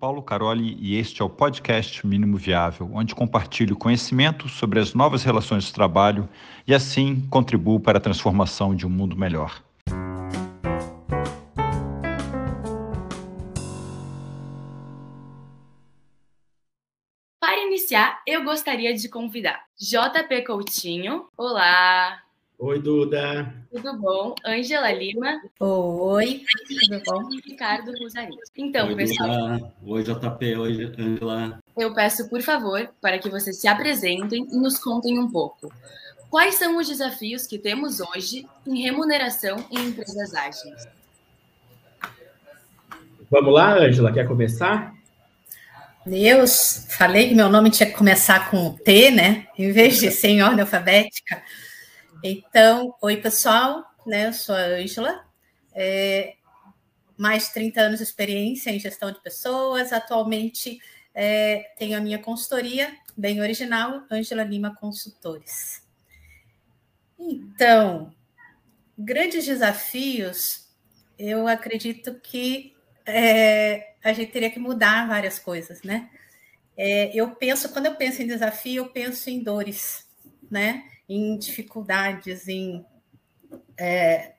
Paulo Caroli e este é o podcast Mínimo Viável, onde compartilho conhecimento sobre as novas relações de trabalho e assim contribuo para a transformação de um mundo melhor. Para iniciar, eu gostaria de convidar JP Coutinho. Olá! Oi, Duda. Tudo bom? Ângela Lima. Oi, tudo bom? Ricardo Rosarinho. Então, Oi, pessoal. Duda. Oi, JP. Oi, Ângela. Eu peço, por favor, para que vocês se apresentem e nos contem um pouco. Quais são os desafios que temos hoje em remuneração em empresas ágeis? Vamos lá, Ângela, quer começar? Eu falei que meu nome tinha que começar com T, né? Em vez de ser em ordem alfabética. Então, oi pessoal, né? Eu sou a Ângela, é, mais de 30 anos de experiência em gestão de pessoas. Atualmente é, tenho a minha consultoria, bem original, Ângela Lima Consultores. Então, grandes desafios, eu acredito que é, a gente teria que mudar várias coisas, né? É, eu penso, quando eu penso em desafio, eu penso em dores, né? Em dificuldades, em é,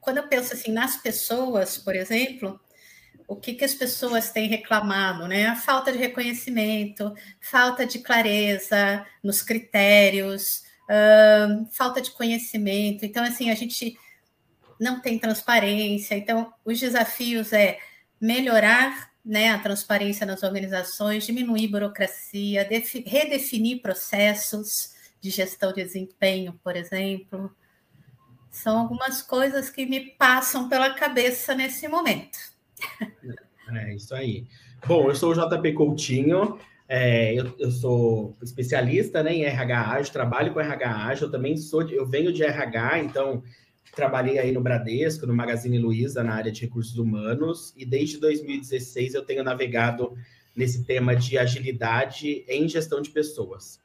quando eu penso assim nas pessoas, por exemplo, o que, que as pessoas têm reclamado, né? A falta de reconhecimento, falta de clareza nos critérios, uh, falta de conhecimento. Então, assim, a gente não tem transparência. Então, os desafios é melhorar né, a transparência nas organizações, diminuir burocracia, redefinir processos, de gestão de desempenho, por exemplo. São algumas coisas que me passam pela cabeça nesse momento. É isso aí. Bom, eu sou o JP Coutinho, é, eu, eu, sou especialista né, em RH ágil, trabalho com RH ágil, eu também sou, eu venho de RH, então trabalhei aí no Bradesco, no Magazine Luiza, na área de recursos humanos, e desde 2016 eu tenho navegado nesse tema de agilidade em gestão de pessoas.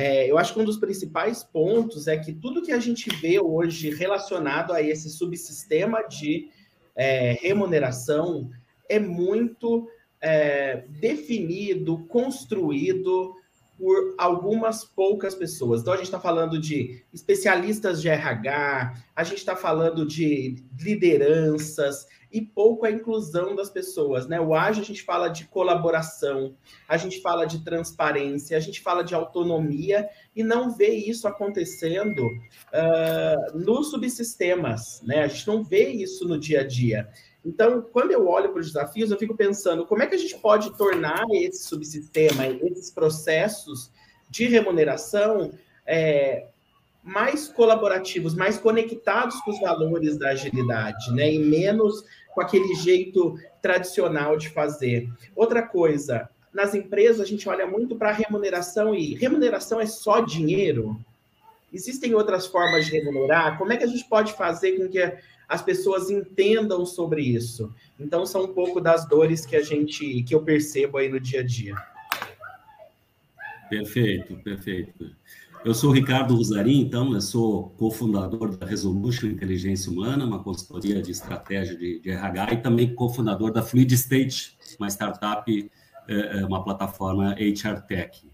É, eu acho que um dos principais pontos é que tudo que a gente vê hoje relacionado a esse subsistema de é, remuneração é muito é, definido, construído por algumas poucas pessoas. Então, a gente está falando de especialistas de RH, a gente está falando de lideranças, e pouco a inclusão das pessoas, né? O ágil a gente fala de colaboração, a gente fala de transparência, a gente fala de autonomia e não vê isso acontecendo uh, nos subsistemas, né? A gente não vê isso no dia a dia. Então, quando eu olho para os desafios, eu fico pensando como é que a gente pode tornar esse subsistema, esses processos de remuneração é, mais colaborativos, mais conectados com os valores da agilidade, né? E menos com aquele jeito tradicional de fazer. Outra coisa, nas empresas a gente olha muito para remuneração e remuneração é só dinheiro? Existem outras formas de remunerar? Como é que a gente pode fazer com que as pessoas entendam sobre isso? Então são um pouco das dores que a gente que eu percebo aí no dia a dia. Perfeito, perfeito. Eu sou Ricardo Rosarim, então, eu sou cofundador da Resolution Inteligência Humana, uma consultoria de estratégia de, de RH, e também cofundador da Fluid State, uma startup, é, é uma plataforma HR Tech.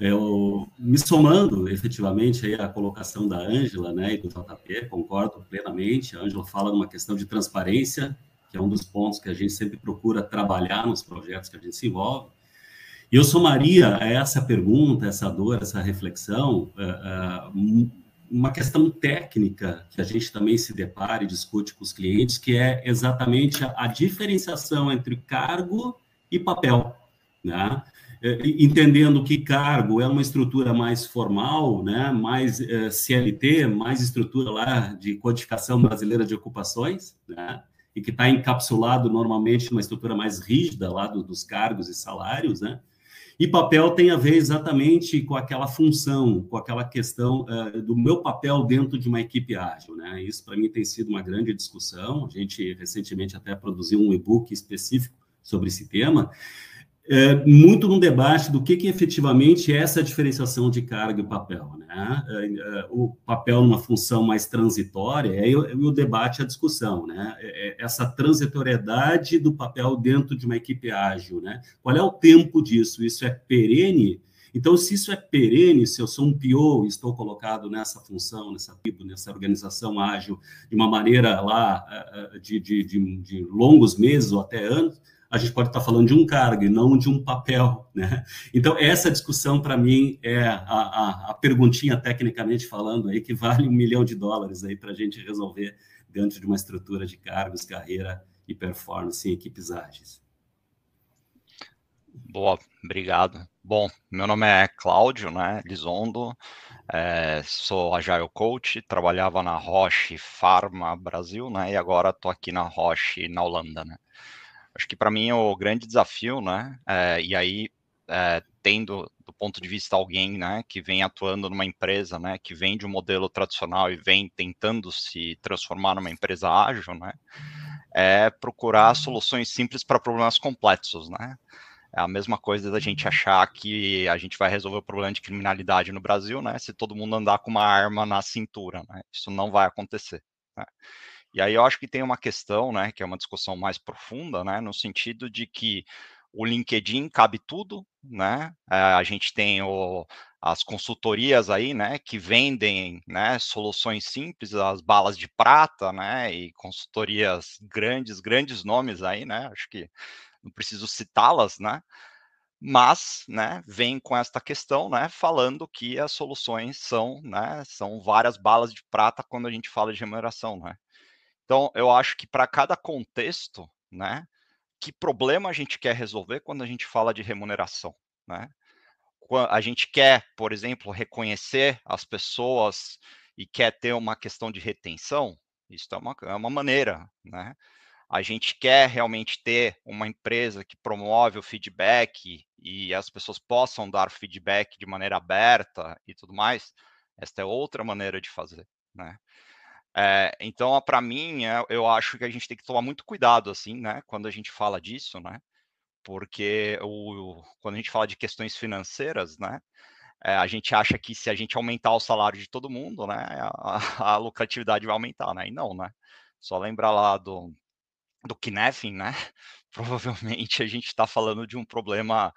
Eu, me somando efetivamente aí à colocação da Ângela né, e do JP, concordo plenamente. A Ângela fala de uma questão de transparência, que é um dos pontos que a gente sempre procura trabalhar nos projetos que a gente se envolve. E eu somaria a essa pergunta, essa dor, essa reflexão, uh, uh, uma questão técnica que a gente também se depara e discute com os clientes, que é exatamente a, diferenciação entre cargo e papel, né? Entendendo que cargo é uma estrutura mais formal, né, mais uh, CLT, mais estrutura lá de codificação brasileira de ocupações, né, e que está encapsulado normalmente numa estrutura mais rígida lá do, dos cargos e salários, né, e papel tem a ver exatamente com aquela função, com aquela questão uh, do meu papel dentro de uma equipe ágil. Né? Isso, para mim, tem sido uma grande discussão. A gente, recentemente, até produziu um e-book específico sobre esse tema. É, muito no debate do que, que efetivamente é essa diferenciação de carga e papel. Né? Né? o papel numa função mais transitória e o, debate, a discussão, né? essa transitoriedade do papel dentro de uma equipe ágil, né? Qual é o tempo disso? Isso é perene? Então, se isso é perene, se eu sou um PO estou colocado nessa função, nessa nessa organização ágil, de uma maneira lá eh, eh, de, de, de, de longos meses ou até anos, a gente pode estar falando de um cargo e não de um papel, né? Então, essa discussão, para mim, é a, a, a, perguntinha, tecnicamente falando, aí, que vale um milhão de dólares aí para a gente resolver dentro de uma estrutura de cargos, carreira e performance em equipes ágeis. Boa, obrigado. Bom, meu nome é Cláudio, né, Lizondo, é, sou Agile Coach, trabalhava na Roche Pharma Brasil, né, e agora estou aqui na Roche, na Holanda, né. Acho que para mim o grande desafio, né, é, e aí é, tendo do ponto de vista alguém, né, que vem atuando numa empresa, né, que vem de um modelo tradicional e vem tentando se transformar numa empresa ágil, né, é procurar soluções simples para problemas complexos, né. É a mesma coisa da gente achar que a gente vai resolver o problema de criminalidade no Brasil, né? Se todo mundo andar com uma arma na cintura, né? Isso não vai acontecer. Né? E aí eu acho que tem uma questão, né? Que é uma discussão mais profunda, né? No sentido de que o LinkedIn cabe tudo, né? A gente tem o, as consultorias aí, né, que vendem, né, soluções simples, as balas de prata, né, e consultorias grandes, grandes nomes aí, né, acho que não preciso citá-las, né? Mas, né, vem com esta questão, né, falando que as soluções são, né, são várias balas de prata quando a gente fala de remuneração, né? Então, eu acho que para cada contexto, né, que problema a gente quer resolver quando a gente fala de remuneração, né? A gente quer, por exemplo, reconhecer as pessoas e quer ter uma questão de retenção, isso é uma, é uma maneira, né? a gente quer realmente ter uma empresa que promove o feedback e as pessoas possam dar feedback de maneira aberta e tudo mais, esta é outra maneira de fazer, né? É, então, para mim, é, eu acho que a gente tem que tomar muito cuidado, assim, né, quando a gente fala disso, né, porque o, quando a gente fala de questões financeiras, né, é, a gente acha que se a gente aumentar o salário de todo mundo, né, a, a lucratividade vai aumentar, né, e não, né, só lembrar lá do, do Kneffin, né? Provavelmente a gente está falando de um problema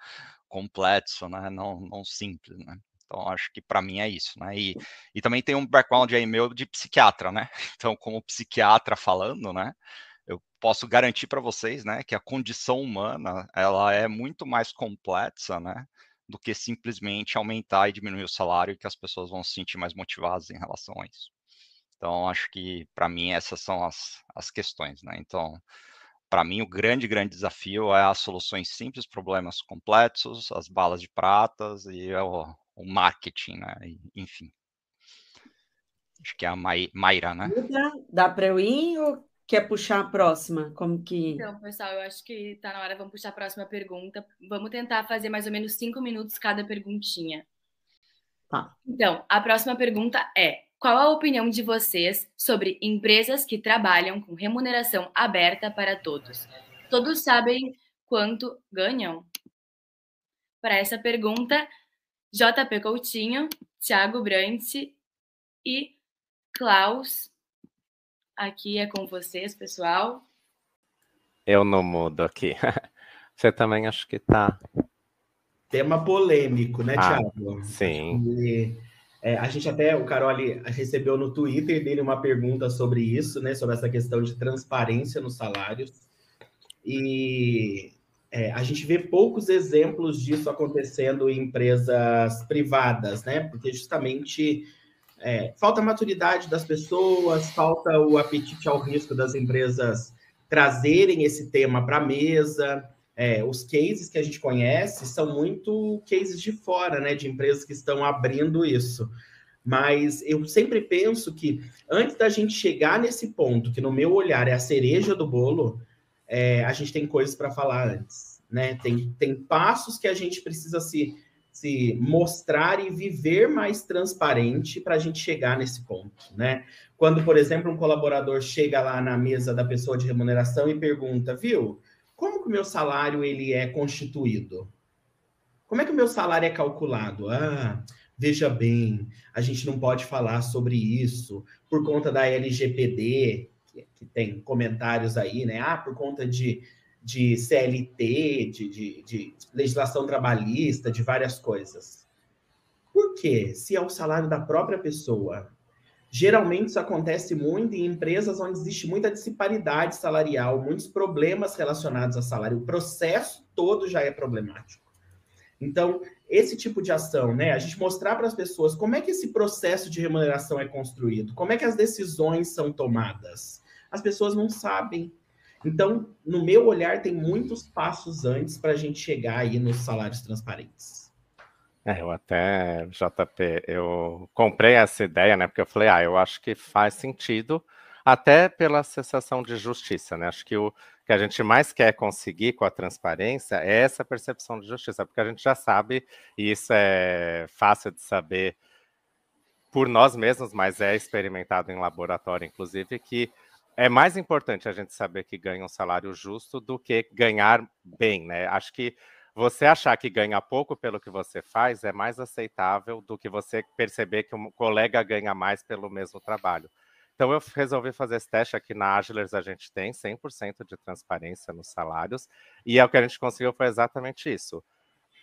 complexo, né? Não, não simples, né? Então, acho que para mim é isso, né? E, e também tem um background aí meu de psiquiatra, né? Então, como psiquiatra falando, né? Eu posso garantir para vocês, né, que a condição humana, ela é muito mais complexa, né? Do que simplesmente aumentar e diminuir o salário e que as pessoas vão se sentir mais motivadas em relação a isso. Então, acho que, para mim, essas são as, as questões, né? Então, para mim, o grande, grande desafio é as soluções simples, problemas complexos, as balas de pratas e o, o marketing, né? Enfim. Acho que é a Mayra, né? Dá para eu ir ou quer puxar a próxima? Como que. Então, pessoal, eu acho que está na hora, vamos puxar a próxima pergunta. Vamos tentar fazer mais ou menos cinco minutos cada perguntinha. Tá. Então, a próxima pergunta é: qual a opinião de vocês sobre empresas que trabalham com remuneração aberta para todos? Todos sabem quanto ganham? Para essa pergunta, JP Coutinho, Thiago Brandt e Klaus. Aqui é com vocês, pessoal. Eu não mudo aqui. Você também acho que está. Tema polêmico, né, ah, Thiago? Sim. E é, a gente até, o Caroli recebeu no Twitter dele uma pergunta sobre isso, né? Sobre essa questão de transparência nos salários. E é, a gente vê poucos exemplos disso acontecendo em empresas privadas, né? Porque justamente é, falta a maturidade das pessoas, falta o apetite ao risco das empresas trazerem esse tema para a mesa. É, os cases que a gente conhece são muito cases de fora, né, de empresas que estão abrindo isso. Mas eu sempre penso que antes da gente chegar nesse ponto, que no meu olhar é a cereja do bolo, é, a gente tem coisas para falar antes, né? Tem, tem passos que a gente precisa se, se mostrar e viver mais transparente para a gente chegar nesse ponto, né? Quando, por exemplo, um colaborador chega lá na mesa da pessoa de remuneração e pergunta, viu? como que o meu salário ele é constituído? Como é que o meu salário é calculado? Ah, veja bem, a gente não pode falar sobre isso por conta da LGPD, que, tem comentários aí, né? Ah, por conta de, de CLT, de, de, de legislação trabalhista, de várias coisas. Por quê? Se é o salário da própria pessoa. Geralmente isso acontece muito em empresas onde existe muita disparidade salarial, muitos problemas relacionados a salário. O processo todo já é problemático. Então, esse tipo de ação, né? A gente mostrar para as pessoas como é que esse processo de remuneração é construído, como é que as decisões são tomadas. As pessoas não sabem. Então, no meu olhar, tem muitos passos antes para a gente chegar aí nos salários transparentes. É, eu até, JP, eu comprei essa ideia, né? Porque eu falei, ah, eu acho que faz sentido, até pela sensação de justiça, né? Acho que o que a gente mais quer conseguir com a transparência é essa percepção de justiça, porque a gente já sabe, e isso é fácil de saber por nós mesmos, mas é experimentado em laboratório, inclusive, que é mais importante a gente saber que ganha um salário justo do que ganhar bem, né? Acho que você achar que ganha pouco pelo que você faz é mais aceitável do que você perceber que um colega ganha mais pelo mesmo trabalho. Então eu resolvi fazer esse teste aqui na Agilers, a gente tem 100% de transparência nos salários, e é o que a gente conseguiu foi exatamente isso.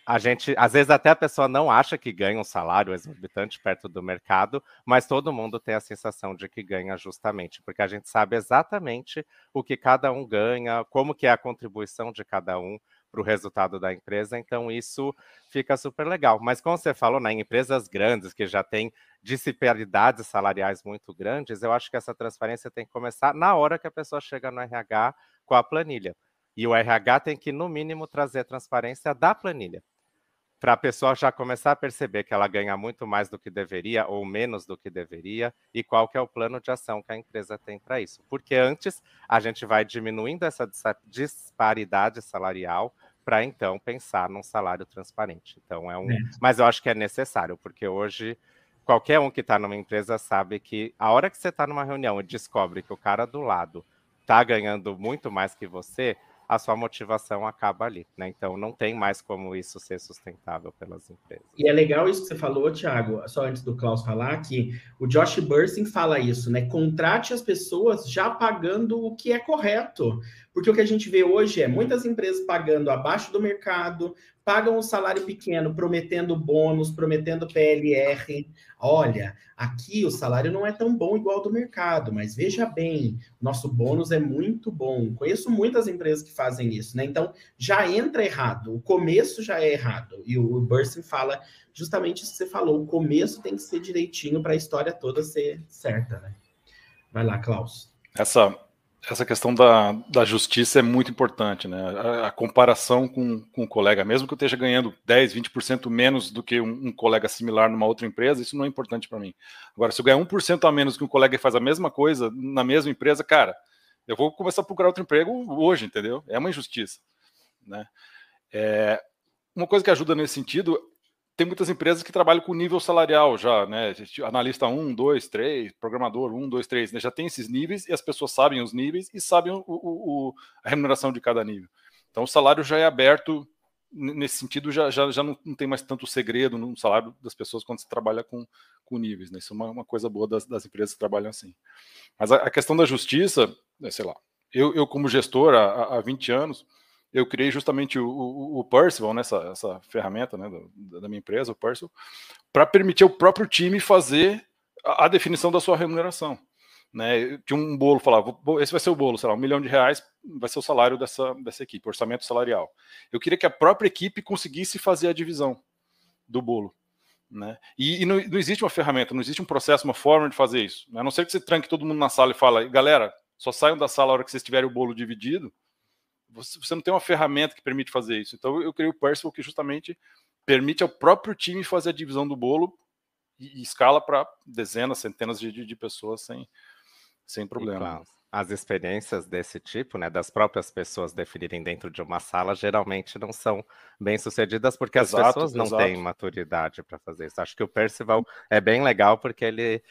A gente, às vezes até a pessoa não acha que ganha um salário exorbitante perto do mercado, mas todo mundo tem a sensação de que ganha justamente, porque a gente sabe exatamente o que cada um ganha, como que é a contribuição de cada um, para o resultado da empresa, então isso fica super legal. Mas como você falou, né, em empresas grandes que já têm disparidades salariais muito grandes, eu acho que essa transparência tem que começar na hora que a pessoa chega no RH com a planilha. E o RH tem que, no mínimo, trazer transparência da planilha para a pessoa já começar a perceber que ela ganha muito mais do que deveria ou menos do que deveria e qual que é o plano de ação que a empresa tem para isso. Porque antes a gente vai diminuindo essa disparidade salarial para então pensar num salário transparente. Então é um, é. mas eu acho que é necessário porque hoje qualquer um que está numa empresa sabe que a hora que você está numa reunião e descobre que o cara do lado está ganhando muito mais que você, a sua motivação acaba ali, né? Então não tem mais como isso ser sustentável pelas empresas. E é legal isso que você falou, Thiago, só antes do Klaus falar, que o Josh Bursing fala isso, né? Contrate as pessoas já pagando o que é correto. Porque o que a gente vê hoje é muitas empresas pagando abaixo do mercado, pagam um salário pequeno, prometendo bônus, prometendo PLR. Olha, aqui o salário não é tão bom igual do mercado, mas veja bem, nosso bônus é muito bom. Conheço muitas empresas que fazem isso, né? Então já entra errado, o começo já é errado. E o Bursin fala justamente isso que você falou: o começo tem que ser direitinho para a história toda ser certa, né? Vai lá, Klaus. Essa essa questão da, da justiça é muito importante, né? A, a, comparação com, com o colega, mesmo que eu esteja ganhando 10, 20% menos do que um, um, colega similar numa outra empresa, isso não é importante para mim. Agora, se eu ganhar 1% a menos que um colega que faz a mesma coisa na mesma empresa, cara, eu vou começar a procurar outro emprego hoje, entendeu? É uma injustiça, né? É, uma coisa que ajuda nesse sentido tem muitas empresas que trabalham com nível salarial já, né? Analista 1, 2, 3, programador 1, 2, 3, né? Já tem esses níveis e as pessoas sabem os níveis e sabem o, o, o, a remuneração de cada nível. Então o salário já é aberto nesse sentido, já, já, já não, não tem mais tanto segredo no salário das pessoas quando se trabalha com, com níveis, né? Isso é uma, uma coisa boa das, das, empresas que trabalham assim. Mas a, a questão da justiça, né, sei lá, eu, eu como gestor há, há 20 anos, eu criei justamente o, o, o Percival, né, essa, essa ferramenta né, da, da minha empresa, o Percival, para permitir ao próprio time fazer a, a, definição da sua remuneração. Né, tinha um bolo, falava, esse vai ser o bolo, sei lá, um milhão de reais vai ser o salário dessa, dessa equipe, orçamento salarial. Eu queria que a própria equipe conseguisse fazer a divisão do bolo. Né? E, e não, não, existe uma ferramenta, não existe um processo, uma forma de fazer isso. Né? A não ser que você tranque todo mundo na sala e fala, galera, só saiam da sala a hora que vocês tiverem o bolo dividido, você, não tem uma ferramenta que permite fazer isso. Então eu criei o Percival que justamente permite ao próprio time fazer a divisão do bolo e, e escala para dezenas, centenas de, de, pessoas sem, sem problema. claro, as experiências desse tipo, né, das próprias pessoas definirem dentro de uma sala, geralmente não são bem sucedidas porque exato, as pessoas não exato. têm maturidade para fazer isso. Acho que o Percival é bem legal porque ele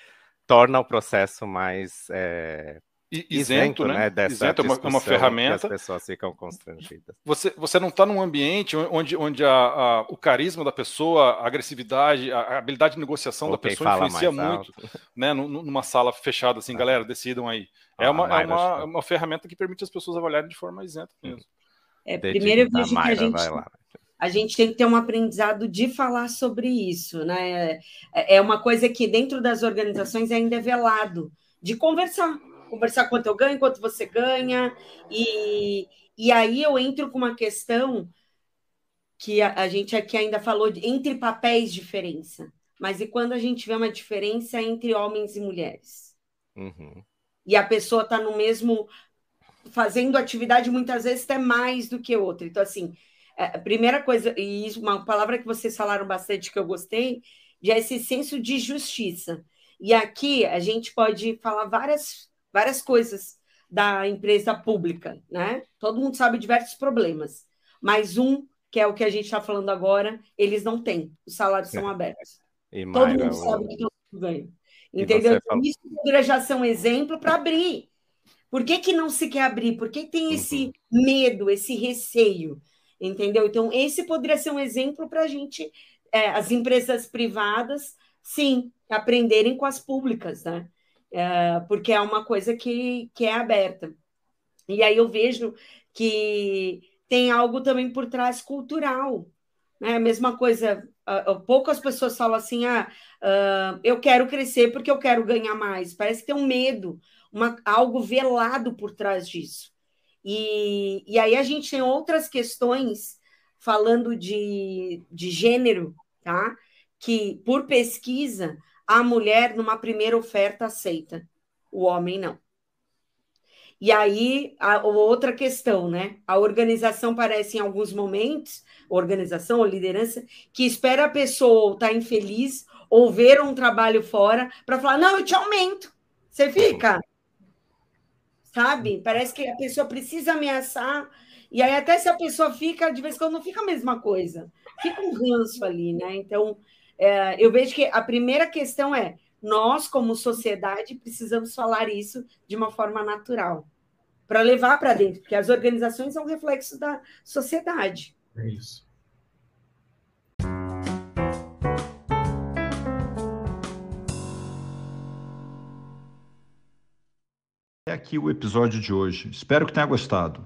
torna o processo mais é, isento, isento né? né? Dessa isento é uma, é uma ferramenta. as pessoas ficam constrangidas. Você, você não está num ambiente onde, onde a, a, o carisma da pessoa, a agressividade, a, habilidade de negociação Ou da pessoa influencia muito, né? Numa sala fechada, assim, ah. galera, decidam aí. É, ah, uma, é uma, uma, ferramenta que permite as pessoas avaliarem de forma isenta mesmo. É, primeiro eu vejo que a gente, a gente tem que ter um aprendizado de falar sobre isso, né? É, é uma coisa que dentro das organizações ainda é velado, de conversar conversar quanto eu ganho, quanto você ganha, e, e aí eu entro com uma questão que a, a gente aqui ainda falou de, entre papéis diferença, mas e quando a gente vê uma diferença entre homens e mulheres? Uhum. E a pessoa está no mesmo fazendo atividade muitas vezes até mais do que outra. Então, assim, é, a primeira coisa, e isso, uma palavra que vocês falaram bastante que eu gostei, de é esse senso de justiça. E aqui a gente pode falar várias várias coisas da empresa pública, né? Todo mundo sabe diversos problemas, mas um, que é o que a gente está falando agora, eles não têm, os salários são é. abertos. E Todo Mayra, mundo sabe o que eu ganho. Entendeu? Então, isso poderia já ser um exemplo para abrir. Por que, que não se quer abrir? Por que tem esse uhum. medo, esse receio? Entendeu? Então, esse poderia ser um exemplo para a gente, é, as empresas privadas, sim, aprenderem com as públicas, né? É, porque é uma coisa que, que é aberta. E aí eu vejo que tem algo também por trás cultural. Né? A mesma coisa, uh, poucas pessoas falam assim: ah, uh, eu quero crescer porque eu quero ganhar mais. Parece que tem um medo, uma, algo velado por trás disso. E, e aí a gente tem outras questões falando de, de gênero, tá? Que por pesquisa a mulher, numa primeira oferta, aceita, o homem não. E aí, a, outra questão, né? A organização parece, em alguns momentos, organização ou liderança, que espera a pessoa estar tá infeliz ou ver um trabalho fora para falar: não, eu te aumento. Você fica. Sabe? Parece que a pessoa precisa ameaçar. E aí, até se a pessoa fica, de vez em quando, não fica a mesma coisa. Fica um ranço ali, né? Então, é, eu vejo que a primeira questão é: nós, como sociedade, precisamos falar isso de uma forma natural, para levar para dentro, porque as organizações são reflexo da sociedade. É isso. É aqui o episódio de hoje. Espero que tenha gostado.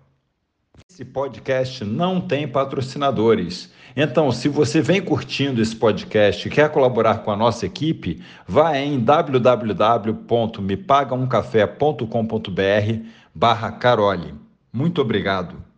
Esse podcast não tem patrocinadores. Então, se você vem curtindo esse podcast e quer colaborar com a nossa equipe, vá em www.mepagaumcafé.com.br barra Carole. Muito obrigado.